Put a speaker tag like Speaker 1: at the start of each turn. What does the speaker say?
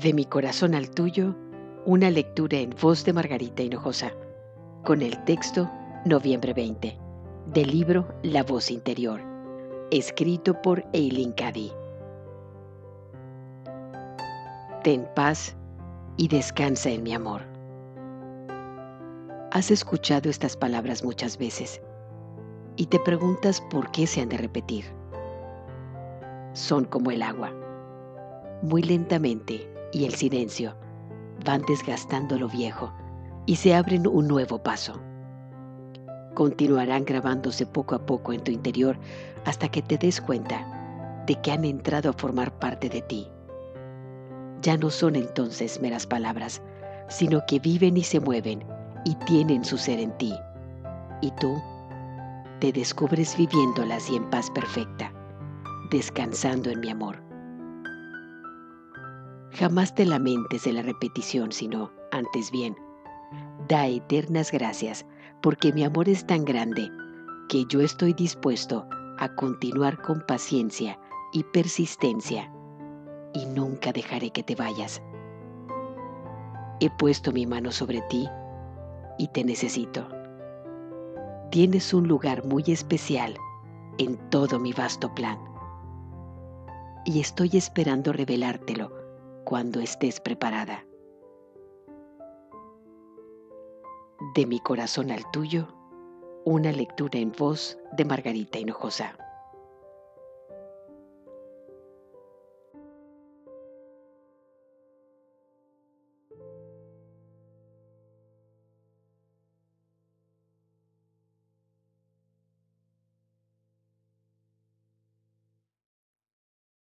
Speaker 1: De mi corazón al tuyo, una lectura en voz de Margarita Hinojosa, con el texto Noviembre 20, del libro La voz interior, escrito por Eileen Cady. Ten paz y descansa en mi amor. Has escuchado estas palabras muchas veces y te preguntas por qué se han de repetir. Son como el agua. Muy lentamente y el silencio van desgastando lo viejo y se abren un nuevo paso. Continuarán grabándose poco a poco en tu interior hasta que te des cuenta de que han entrado a formar parte de ti. Ya no son entonces meras palabras, sino que viven y se mueven y tienen su ser en ti. Y tú te descubres viviéndolas y en paz perfecta, descansando en mi amor. Jamás te lamentes de la repetición, sino, antes bien, da eternas gracias, porque mi amor es tan grande que yo estoy dispuesto a continuar con paciencia y persistencia, y nunca dejaré que te vayas. He puesto mi mano sobre ti y te necesito. Tienes un lugar muy especial en todo mi vasto plan. Y estoy esperando revelártelo cuando estés preparada. De mi corazón al tuyo, una lectura en voz de Margarita Hinojosa.